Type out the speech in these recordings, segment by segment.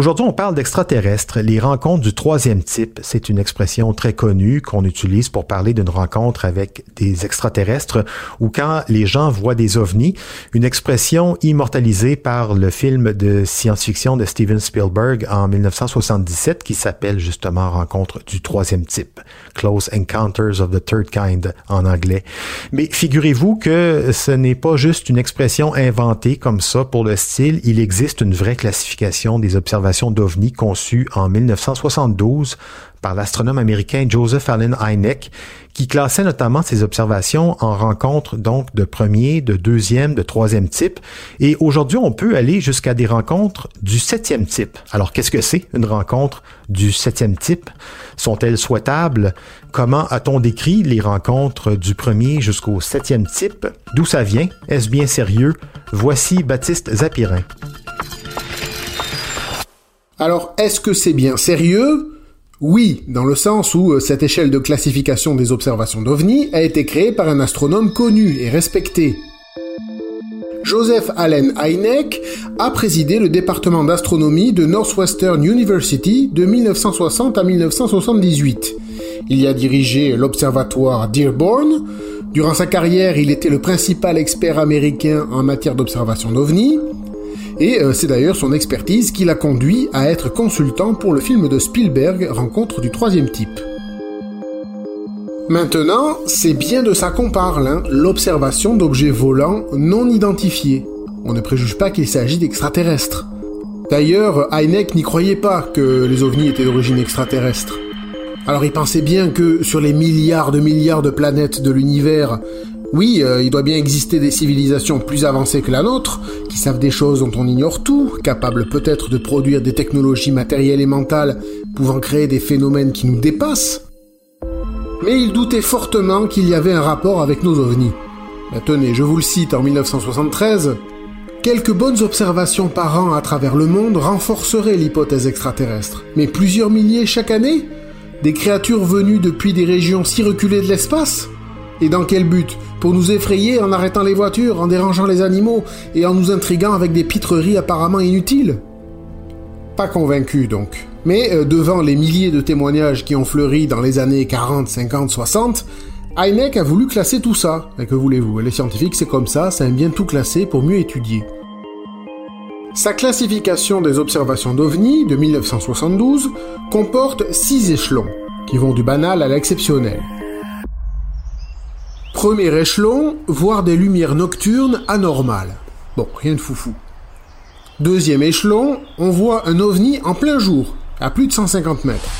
Aujourd'hui, on parle d'extraterrestres, les rencontres du troisième type. C'est une expression très connue qu'on utilise pour parler d'une rencontre avec des extraterrestres ou quand les gens voient des ovnis. Une expression immortalisée par le film de science-fiction de Steven Spielberg en 1977 qui s'appelle justement Rencontre du troisième type. Close Encounters of the Third Kind en anglais. Mais figurez-vous que ce n'est pas juste une expression inventée comme ça pour le style. Il existe une vraie classification des observations d'OVNI conçue en 1972 par l'astronome américain Joseph Allen Hynek, qui classait notamment ses observations en rencontres donc de premier, de deuxième, de troisième type. Et aujourd'hui, on peut aller jusqu'à des rencontres du septième type. Alors, qu'est-ce que c'est une rencontre du septième type? Sont-elles souhaitables? Comment a-t-on décrit les rencontres du premier jusqu'au septième type? D'où ça vient? Est-ce bien sérieux? Voici Baptiste Zapirin. Alors, est-ce que c'est bien sérieux? Oui, dans le sens où euh, cette échelle de classification des observations d'OVNI a été créée par un astronome connu et respecté. Joseph Allen Hynek a présidé le département d'astronomie de Northwestern University de 1960 à 1978. Il y a dirigé l'observatoire Dearborn. Durant sa carrière, il était le principal expert américain en matière d'observation d'OVNI et euh, c'est d'ailleurs son expertise qui l'a conduit à être consultant pour le film de Spielberg Rencontre du troisième type. Maintenant, c'est bien de ça qu'on parle, hein, l'observation d'objets volants non identifiés. On ne préjuge pas qu'il s'agit d'extraterrestres. D'ailleurs, Heineck n'y croyait pas que les ovnis étaient d'origine extraterrestre. Alors il pensait bien que sur les milliards de milliards de planètes de l'univers, oui, euh, il doit bien exister des civilisations plus avancées que la nôtre, qui savent des choses dont on ignore tout, capables peut-être de produire des technologies matérielles et mentales pouvant créer des phénomènes qui nous dépassent. Mais il doutait fortement qu'il y avait un rapport avec nos ovnis. Tenez, je vous le cite en 1973. Quelques bonnes observations par an à travers le monde renforceraient l'hypothèse extraterrestre. Mais plusieurs milliers chaque année? Des créatures venues depuis des régions si reculées de l'espace? Et dans quel but pour nous effrayer en arrêtant les voitures, en dérangeant les animaux et en nous intriguant avec des pitreries apparemment inutiles? Pas convaincu donc. Mais euh, devant les milliers de témoignages qui ont fleuri dans les années 40, 50, 60, Heineck a voulu classer tout ça. Et que voulez-vous? Les scientifiques, c'est comme ça, ça aime bien tout classer pour mieux étudier. Sa classification des observations d'OVNI de 1972 comporte six échelons, qui vont du banal à l'exceptionnel. Premier échelon, voir des lumières nocturnes anormales. Bon, rien de foufou. Deuxième échelon, on voit un ovni en plein jour, à plus de 150 mètres.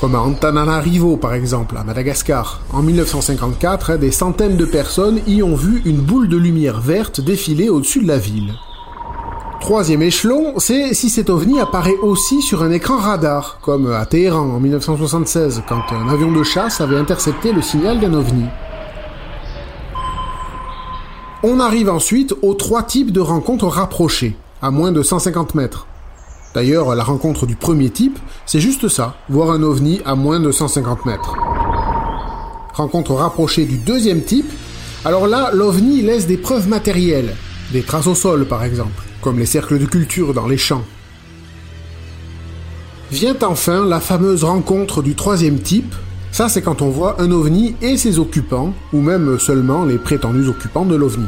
Comme à Antananarivo par exemple, à Madagascar. En 1954, des centaines de personnes y ont vu une boule de lumière verte défiler au-dessus de la ville. Troisième échelon, c'est si cet ovni apparaît aussi sur un écran radar, comme à Téhéran en 1976, quand un avion de chasse avait intercepté le signal d'un ovni. On arrive ensuite aux trois types de rencontres rapprochées, à moins de 150 mètres. D'ailleurs, la rencontre du premier type, c'est juste ça, voir un ovni à moins de 150 mètres. Rencontre rapprochée du deuxième type, alors là, l'ovni laisse des preuves matérielles, des traces au sol par exemple, comme les cercles de culture dans les champs. Vient enfin la fameuse rencontre du troisième type, ça, c'est quand on voit un ovni et ses occupants, ou même seulement les prétendus occupants de l'ovni.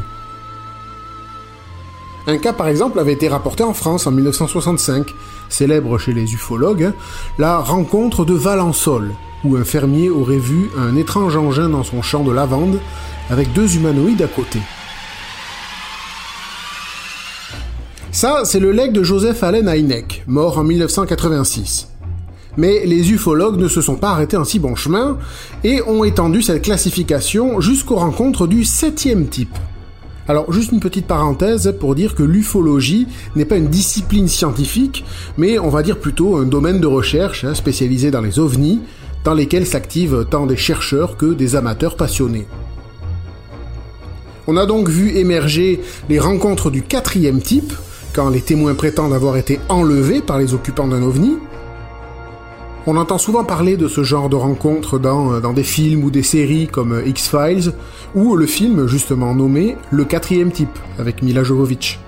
Un cas par exemple avait été rapporté en France en 1965, célèbre chez les ufologues, la rencontre de Valençol, où un fermier aurait vu un étrange engin dans son champ de lavande avec deux humanoïdes à côté. Ça, c'est le legs de Joseph Allen Hynek, mort en 1986. Mais les ufologues ne se sont pas arrêtés en si bon chemin et ont étendu cette classification jusqu'aux rencontres du septième type. Alors juste une petite parenthèse pour dire que l'ufologie n'est pas une discipline scientifique, mais on va dire plutôt un domaine de recherche hein, spécialisé dans les ovnis, dans lesquels s'activent tant des chercheurs que des amateurs passionnés. On a donc vu émerger les rencontres du quatrième type, quand les témoins prétendent avoir été enlevés par les occupants d'un ovni, On entend souvent parler de ce genre de rencontres dans, dans des films ou des séries comme X-Files, ou le film justement nommé Le quatrième type, avec Mila Jovovich.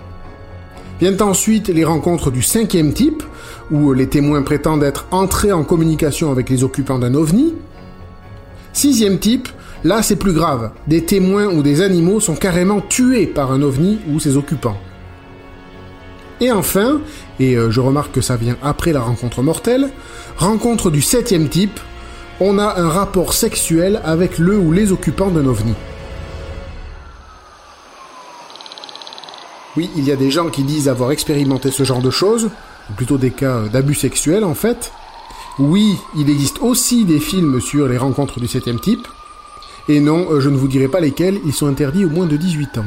Viennent ensuite les rencontres du cinquième type, où les témoins prétendent être entrés en communication avec les occupants d'un ovni. Sixième type, là c'est plus grave, des témoins ou des animaux sont carrément tués par un ovni ou ses occupants. Et enfin, et euh, je remarque que ça vient après la rencontre mortelle, rencontre du septième type, on a un rapport sexuel avec le ou les occupants d'un ovni. Oui, il y a des gens qui disent avoir expérimenté ce genre de choses, ou plutôt des cas d'abus sexuels en fait. Oui, il existe aussi des films sur les rencontres du septième type. Et non, euh, je ne vous dirai pas lesquels, ils sont interdits au moins de 18 ans.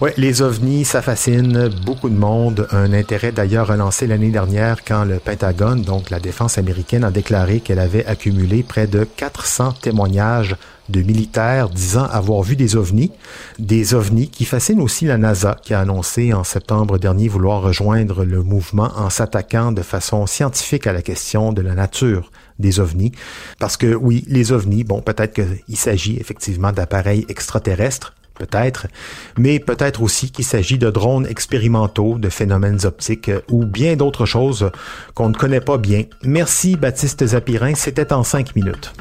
Ouais, les ovnis, ça fascine beaucoup de monde. Un intérêt d'ailleurs relancé l'année dernière quand le Pentagone, donc la défense américaine, a déclaré qu'elle avait accumulé près de 400 témoignages de militaires disant avoir vu des ovnis, des ovnis qui fascinent aussi la NASA, qui a annoncé en septembre dernier vouloir rejoindre le mouvement en s'attaquant de façon scientifique à la question de la nature des ovnis. Parce que oui, les ovnis, bon, peut-être qu'il s'agit effectivement d'appareils extraterrestres, peut-être, mais peut-être aussi qu'il s'agit de drones expérimentaux, de phénomènes optiques ou bien d'autres choses qu'on ne connaît pas bien. Merci Baptiste Zapirin, c'était en cinq minutes.